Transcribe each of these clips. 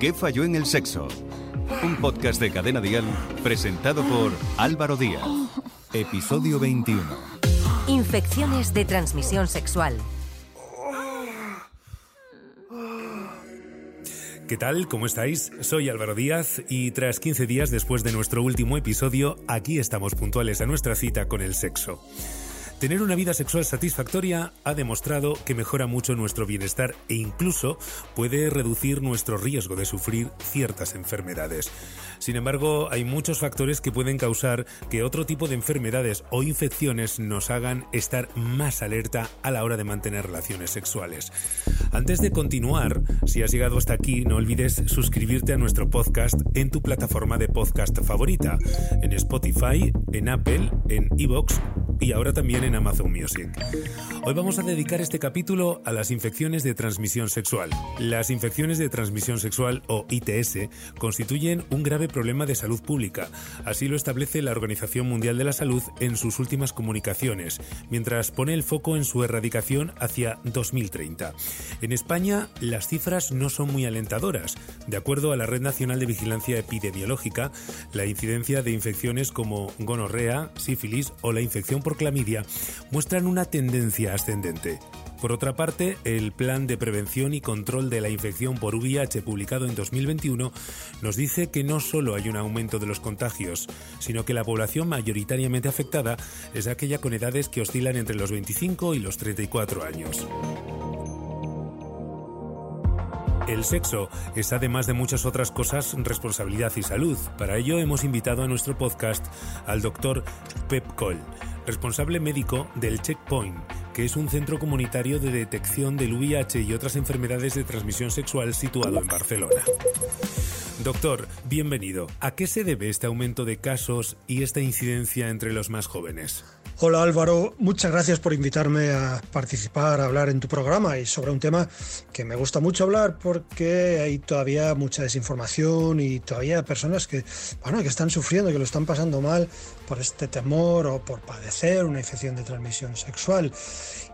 ¿Qué falló en el sexo? Un podcast de Cadena Dial presentado por Álvaro Díaz. Episodio 21. Infecciones de transmisión sexual. ¿Qué tal? ¿Cómo estáis? Soy Álvaro Díaz y tras 15 días después de nuestro último episodio, aquí estamos puntuales a nuestra cita con el sexo. Tener una vida sexual satisfactoria ha demostrado que mejora mucho nuestro bienestar e incluso puede reducir nuestro riesgo de sufrir ciertas enfermedades. Sin embargo, hay muchos factores que pueden causar que otro tipo de enfermedades o infecciones nos hagan estar más alerta a la hora de mantener relaciones sexuales. Antes de continuar, si has llegado hasta aquí, no olvides suscribirte a nuestro podcast en tu plataforma de podcast favorita, en Spotify, en Apple, en Evox y ahora también en Amazon Music. Hoy vamos a dedicar este capítulo a las infecciones de transmisión sexual. Las infecciones de transmisión sexual o ITS constituyen un grave problema de salud pública. Así lo establece la Organización Mundial de la Salud en sus últimas comunicaciones, mientras pone el foco en su erradicación hacia 2030. En España, las cifras no son muy alentadoras. De acuerdo a la Red Nacional de Vigilancia Epidemiológica, la incidencia de infecciones como gonorrea, sífilis o la infección por clamidia muestran una tendencia ascendente. Por otra parte, el Plan de Prevención y Control de la Infección por VIH publicado en 2021 nos dice que no solo hay un aumento de los contagios, sino que la población mayoritariamente afectada es aquella con edades que oscilan entre los 25 y los 34 años. El sexo es además de muchas otras cosas responsabilidad y salud. Para ello hemos invitado a nuestro podcast al doctor Pep Cole responsable médico del Checkpoint, que es un centro comunitario de detección del VIH y otras enfermedades de transmisión sexual situado en Barcelona. Doctor, bienvenido. ¿A qué se debe este aumento de casos y esta incidencia entre los más jóvenes? Hola Álvaro, muchas gracias por invitarme a participar, a hablar en tu programa y sobre un tema que me gusta mucho hablar porque hay todavía mucha desinformación y todavía personas que, bueno, que están sufriendo, que lo están pasando mal por este temor o por padecer una infección de transmisión sexual.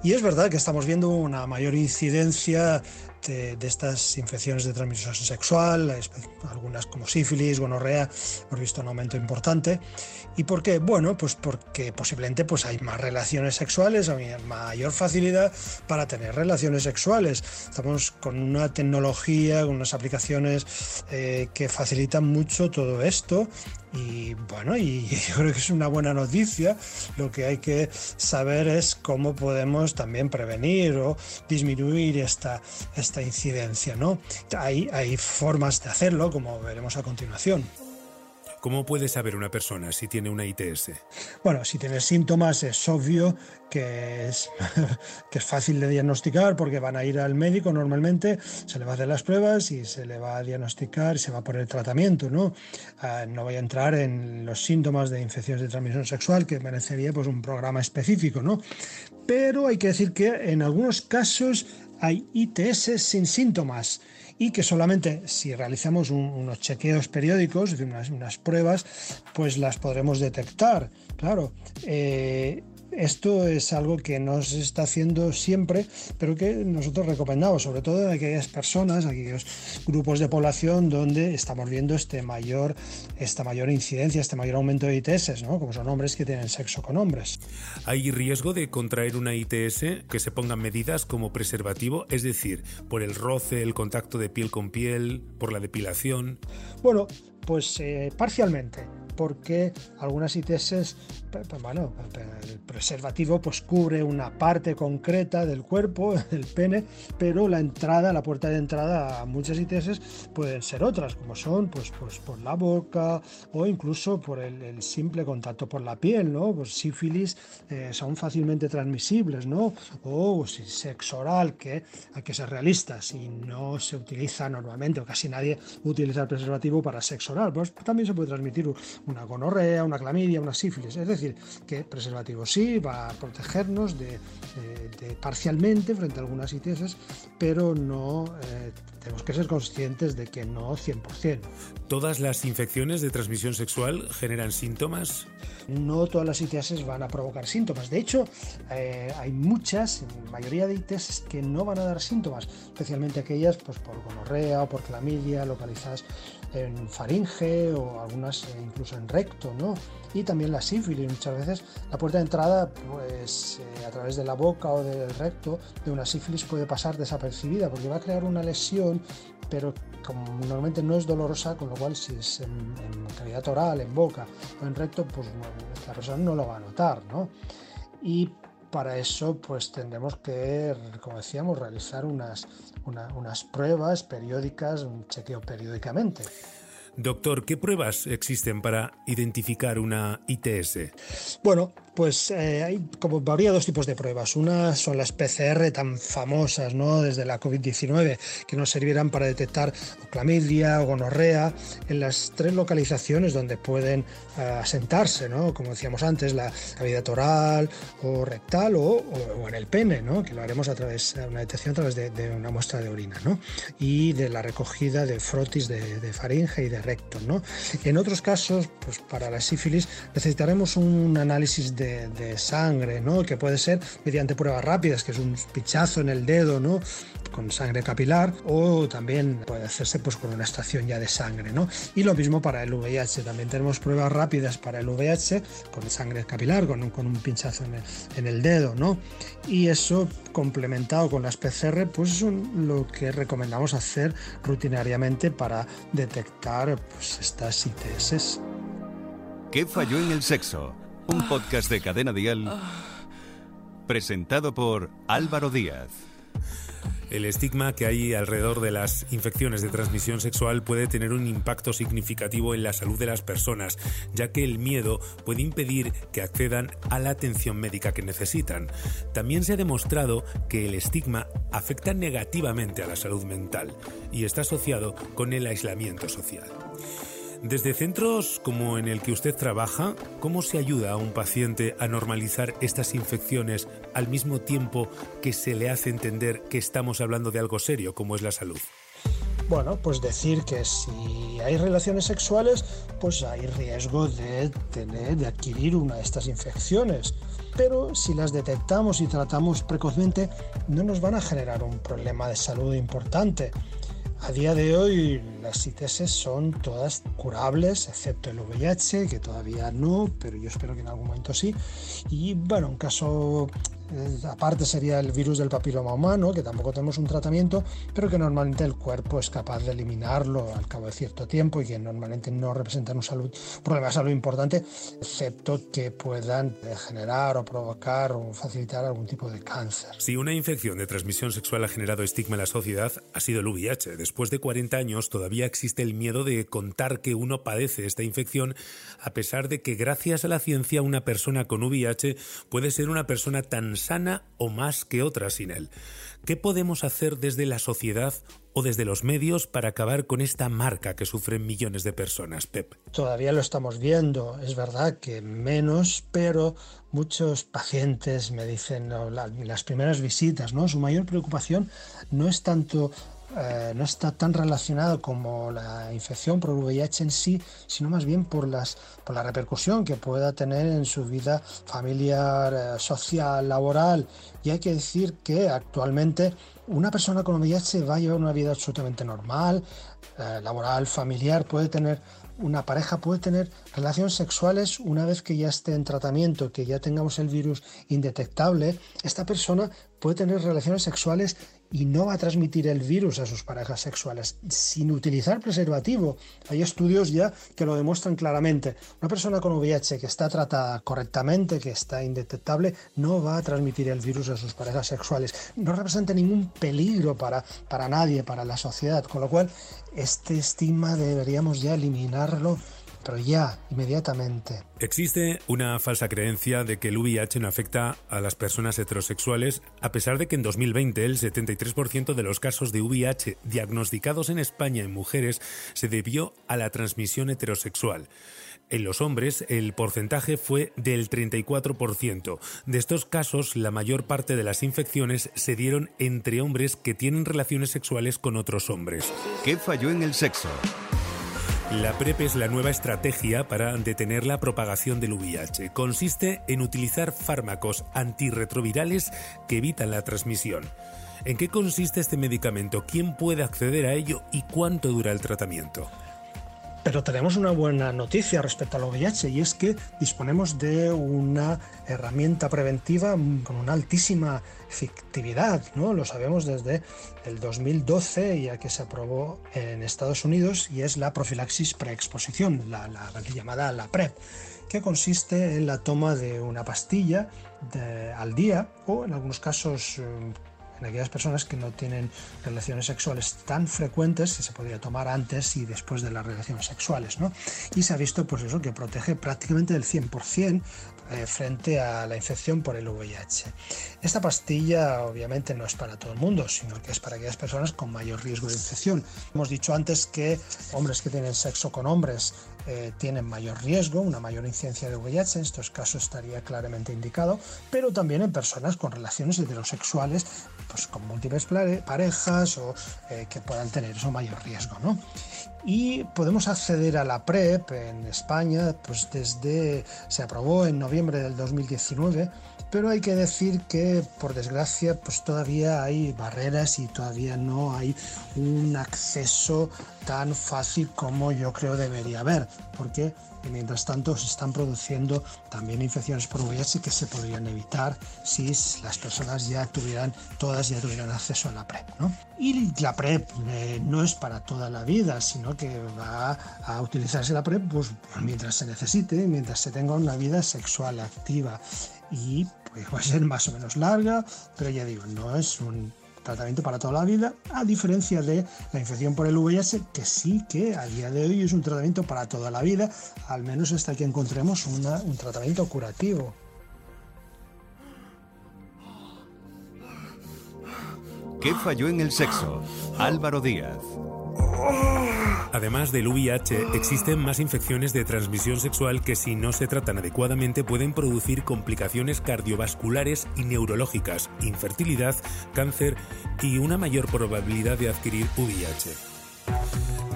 Y es verdad que estamos viendo una mayor incidencia de, estas infecciones de transmisión sexual, algunas como sífilis, gonorrea, hemos visto un aumento importante. ¿Y por qué? Bueno, pues porque posiblemente pues hay más relaciones sexuales, hay mayor facilidad para tener relaciones sexuales. Estamos con una tecnología, con unas aplicaciones eh, que facilitan mucho todo esto y bueno, y yo creo que es una buena noticia. Lo que hay que saber es cómo podemos también prevenir o disminuir esta, esta incidencia. ¿no? Hay, hay formas de hacerlo, como veremos a continuación. ¿Cómo puede saber una persona si tiene una ITS? Bueno, si tiene síntomas es obvio que es, que es fácil de diagnosticar porque van a ir al médico normalmente, se le va a hacer las pruebas y se le va a diagnosticar y se va a poner tratamiento. ¿no? Ah, no voy a entrar en los síntomas de infecciones de transmisión sexual que merecería pues, un programa específico, ¿no? pero hay que decir que en algunos casos hay ITS sin síntomas y que solamente si realizamos unos chequeos periódicos, unas, unas, pruebas, pues las podremos detectar. Claro, eh, esto es algo que no se está haciendo siempre, pero que nosotros recomendamos, sobre todo en aquellas personas, aquellos grupos de población donde estamos viendo este mayor, esta mayor incidencia, este mayor aumento de ITS, ¿no? como son hombres que tienen sexo con hombres. ¿Hay riesgo de contraer una ITS que se pongan medidas como preservativo, es decir, por el roce, el contacto de piel con piel, por la depilación? Bueno, pues eh, parcialmente porque algunas ITS, bueno, el preservativo pues cubre una parte concreta del cuerpo, del pene, pero la entrada, la puerta de entrada a muchas ITS pueden ser otras, como son pues, pues por la boca o incluso por el, simple contacto por la piel, ¿no? Pues sífilis eh, son fácilmente transmisibles, ¿no? O sexo oral, que hay que ser realistas y no se utiliza normalmente, o casi nadie utiliza el preservativo para sexo oral, pues también se puede transmitir una gonorrea, una clamidia, una sífilis. Es decir, que preservativo sí va a protegernos de, parcialmente frente a algunas ITS, pero no eh, tenemos que ser conscientes de que no 100%. ¿Todas las infecciones de transmisión sexual generan síntomas? No todas las ITS van a provocar síntomas. De hecho, eh, hay muchas, mayoría de ITS que no van a dar síntomas, especialmente aquellas pues, por gonorrea o por clamidia localizadas en faringe o algunas incluso en recto, ¿no? Y también la sífilis, muchas veces la puerta de entrada, pues eh, a través de la boca o del recto de una sífilis puede pasar desapercibida porque va a crear una lesión, pero como normalmente no es dolorosa, con lo cual si es en, cavidad oral, en boca o en recto, pues la persona no lo va a notar, ¿no? Y para eso pues tendremos que, como decíamos, realizar unas, unas pruebas periódicas, un chequeo periódicamente. Doctor, ¿qué pruebas existen para identificar una ITS? Bueno, pues eh, hay como habría dos tipos de pruebas. Una son las PCR tan famosas, ¿no? Desde la COVID-19, que nos servirán para detectar clamidia o gonorrea en las tres localizaciones donde pueden eh, asentarse, ¿no? Como decíamos antes, la cavidad oral o rectal o, en el pene, ¿no? Que lo haremos a través de una detección a través de, una muestra de orina, ¿no? Y de la recogida de frotis de, de faringe y de recto, ¿no? En otros casos, pues para la sífilis necesitaremos un análisis de de, sangre, ¿no? que puede ser mediante pruebas rápidas, que es un pichazo en el dedo, ¿no? con sangre capilar o también puede hacerse pues con una estación ya de sangre ¿no? y lo mismo para el VIH también tenemos pruebas rápidas para el VIH con sangre capilar con un, con un pinchazo en el, en el, dedo ¿no? y eso complementado con las PCR pues es lo que recomendamos hacer rutinariamente para detectar pues, estas ITS ¿Qué falló en el sexo? Un podcast de Cadena Dial presentado por Álvaro Díaz. El estigma que hay alrededor de las infecciones de transmisión sexual puede tener un impacto significativo en la salud de las personas, ya que el miedo puede impedir que accedan a la atención médica que necesitan. También se ha demostrado que el estigma afecta negativamente a la salud mental y está asociado con el aislamiento social. Desde centros como en el que usted trabaja, ¿cómo se ayuda a un paciente a normalizar estas infecciones al mismo tiempo que se le hace entender que estamos hablando de algo serio como es la salud? Bueno, pues decir que si hay relaciones sexuales, pues hay riesgo de tener, de adquirir una de estas infecciones. Pero si las detectamos y tratamos precozmente, no nos van a generar un problema de salud importante. A día de hoy las ITS son todas curables, excepto el VIH, que todavía no, pero yo espero que en algún momento sí. Y bueno, un caso aparte sería el virus del papiloma humano, que tampoco tenemos un tratamiento, pero que normalmente el cuerpo es capaz de eliminarlo al cabo de cierto tiempo y que normalmente no representan un, problema de salud importante, excepto que puedan generar o provocar o facilitar algún tipo de cáncer. Si una infección de transmisión sexual ha generado estigma en la sociedad, ha sido el VIH. Después de 40 años todavía existe el miedo de contar que uno padece esta infección, a pesar de que gracias a la ciencia una persona con VIH puede ser una persona tan sana o más que otra sin él. ¿Qué podemos hacer desde la sociedad o desde los medios para acabar con esta marca que sufren millones de personas, Pep? Todavía lo estamos viendo, es verdad que menos, pero muchos pacientes me dicen en las primeras visitas, ¿no? Su mayor preocupación no es tanto eh, no está tan relacionado como la infección por VIH en sí, sino más bien por, las, por la repercusión que pueda tener en su vida familiar, eh, social, laboral. Y hay que decir que actualmente una persona con VIH va a llevar una vida absolutamente normal, eh, laboral, familiar, puede tener una pareja puede tener relaciones sexuales una vez que ya esté en tratamiento, que ya tengamos el virus indetectable, esta persona puede tener relaciones sexuales y no va a transmitir el virus a sus parejas sexuales sin utilizar preservativo. Hay estudios ya que lo demuestran claramente. Una persona con VIH que está tratada correctamente, que está indetectable, no va a transmitir el virus a sus parejas sexuales. No representa ningún peligro para, para nadie, para la sociedad. Con lo cual, este estigma deberíamos ya eliminarlo pero ya, inmediatamente. Existe una falsa creencia de que el VIH no afecta a las personas heterosexuales, a pesar de que en 2020 el 73% de los casos de VIH diagnosticados en España en mujeres se debió a la transmisión heterosexual. En los hombres el porcentaje fue del 34%. De estos casos, la mayor parte de las infecciones se dieron entre hombres que tienen relaciones sexuales con otros hombres. ¿Qué falló en el sexo? La PrEP es la nueva estrategia para detener la propagación del VIH. Consiste en utilizar fármacos antirretrovirales que evitan la transmisión. ¿En qué consiste este medicamento? ¿Quién puede acceder a ello y cuánto dura el tratamiento? Pero tenemos una buena noticia respecto al VIH y es que disponemos de una herramienta preventiva con una altísima efectividad, ¿no? Lo sabemos desde el 2012 ya que se aprobó en Estados Unidos y es la profilaxis preexposición, la, la, llamada la PrEP que consiste en la toma de una pastilla al día o en algunos casos en aquellas personas que no tienen relaciones sexuales tan frecuentes se podría tomar antes y después de las relaciones sexuales. ¿no? Y se ha visto pues eso, que protege prácticamente del 100% eh, frente a la infección por el VIH. Esta pastilla obviamente no es para todo el mundo, sino que es para aquellas personas con mayor riesgo de infección. Hemos dicho antes que hombres que tienen sexo con hombres eh, tienen mayor riesgo, una mayor incidencia de VIH, en estos casos estaría claramente indicado, pero también en personas con relaciones heterosexuales, pues con múltiples parejas o eh, que puedan tener eso mayor riesgo. ¿no? Y podemos acceder a la PrEP en España, pues desde, se aprobó en noviembre del 2019 pero hay que decir que por desgracia pues todavía hay barreras y todavía no hay un acceso tan fácil como yo creo debería haber, porque mientras tanto se están produciendo también infecciones por VIH que se podrían evitar si las personas ya tuvieran, todas ya tuvieran acceso a la PrEP. ¿no? Y la PrEP eh, no es para toda la vida, sino que va a utilizarse la PrEP pues, mientras se necesite, mientras se tenga una vida sexual activa y pues va a ser más o menos larga, pero ya digo, no es un tratamiento para toda la vida, a diferencia de la infección por el VIH, que sí que a día de hoy es un tratamiento para toda la vida, al menos hasta que encontremos un tratamiento curativo. ¿Qué falló en el sexo? Álvaro Díaz. Además del VIH, existen más infecciones de transmisión sexual que si no se tratan adecuadamente pueden producir complicaciones cardiovasculares y neurológicas, infertilidad, cáncer y una mayor probabilidad de adquirir VIH.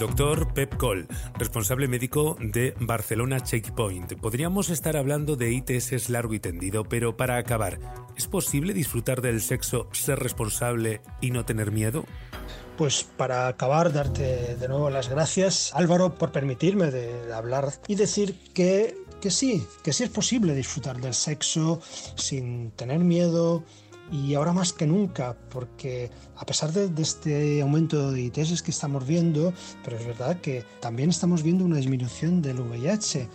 Doctor Pep Cole, responsable médico de Barcelona Checkpoint. Podríamos estar hablando de ITS largo y tendido, pero para acabar, ¿es posible disfrutar del sexo, ser responsable y no tener miedo? Pues para acabar, darte de nuevo las gracias, Álvaro, por permitirme de hablar y decir que, que sí, que sí es posible disfrutar del sexo sin tener miedo, y ahora más que nunca, porque a pesar de, este aumento de ITS que estamos viendo, pero es verdad que también estamos viendo una disminución del VIH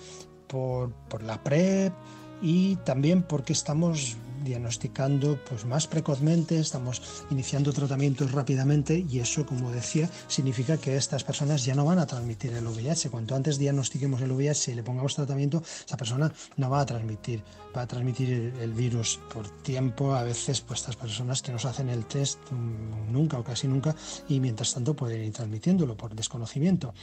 por, por la PrEP y también porque estamos diagnosticando pues, más precozmente, estamos iniciando tratamientos rápidamente y eso, como decía, significa que estas personas ya no van a transmitir el VIH. Cuanto antes diagnostiquemos el VIH y le pongamos tratamiento, esa persona no va a transmitir, va a transmitir el, virus por tiempo. A veces, pues estas personas que nos hacen el test mm, nunca o casi nunca y mientras tanto pueden ir transmitiéndolo por desconocimiento.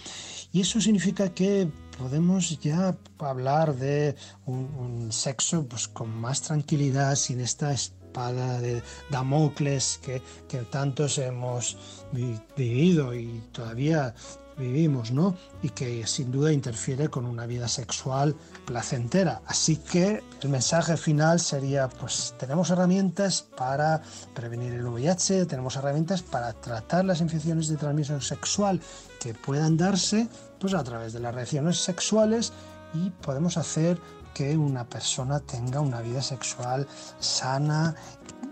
Y eso significa que podemos ya hablar de un, un sexo pues, con más tranquilidad, sin esta espada de Damocles que, que tantos hemos vivido y todavía vivimos, ¿no? Y que sin duda interfiere con una vida sexual placentera. Así que el mensaje final sería, pues tenemos herramientas para prevenir el VIH, tenemos herramientas para tratar las infecciones de transmisión sexual que puedan darse, pues a través de las relaciones sexuales y podemos hacer que una persona tenga una vida sexual sana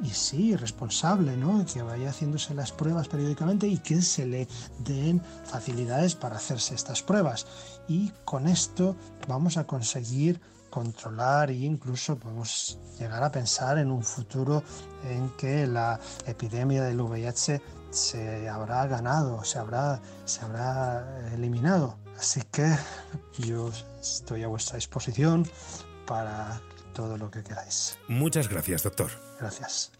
y sí, responsable, ¿no? Que vaya haciéndose las pruebas periódicamente y que se le den facilidades para hacerse estas pruebas. Y con esto vamos a conseguir controlar e incluso podemos llegar a pensar en un futuro en que la epidemia del VIH se habrá ganado, se habrá, se habrá eliminado. Así que yo estoy a vuestra disposición para todo lo que queráis. Muchas gracias, doctor. Gracias.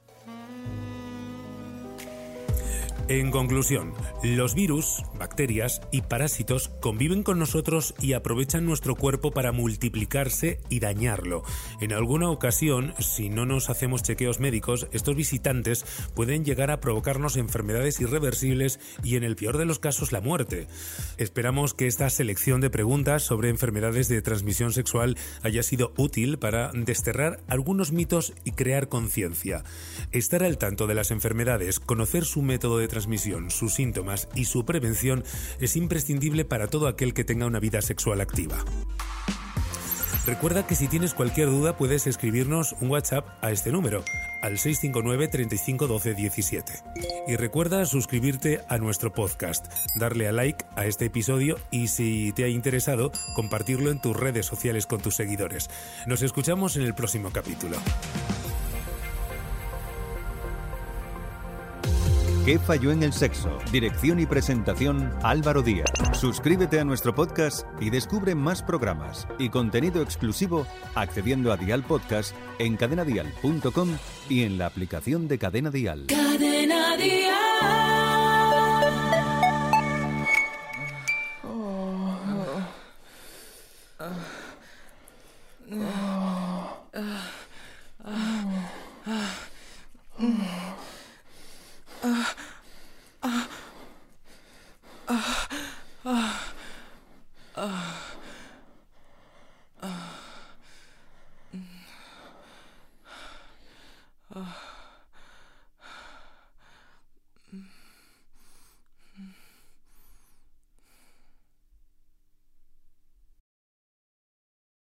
En conclusión, los virus, bacterias y parásitos conviven con nosotros y aprovechan nuestro cuerpo para multiplicarse y dañarlo. En alguna ocasión, si no nos hacemos chequeos médicos, estos visitantes pueden llegar a provocarnos enfermedades irreversibles y en el peor de los casos la muerte. Esperamos que esta selección de preguntas sobre enfermedades de transmisión sexual haya sido útil para desterrar algunos mitos y crear conciencia. Estar al tanto de las enfermedades, conocer su método de transmisión, sus síntomas y su prevención es imprescindible para todo aquel que tenga una vida sexual activa. Recuerda que si tienes cualquier duda puedes escribirnos un WhatsApp a este número, al 659 35 12 17. Y recuerda suscribirte a nuestro podcast, darle a like a este episodio y si te ha interesado, compartirlo en tus redes sociales con tus seguidores. Nos escuchamos en el próximo capítulo. ¿Qué falló en el sexo? Dirección y presentación Álvaro Díaz. Suscríbete a nuestro podcast y descubre más programas y contenido exclusivo accediendo a Dial Podcast en cadenadial.com y en la aplicación de Cadena Dial. Cadena Dial. Oh.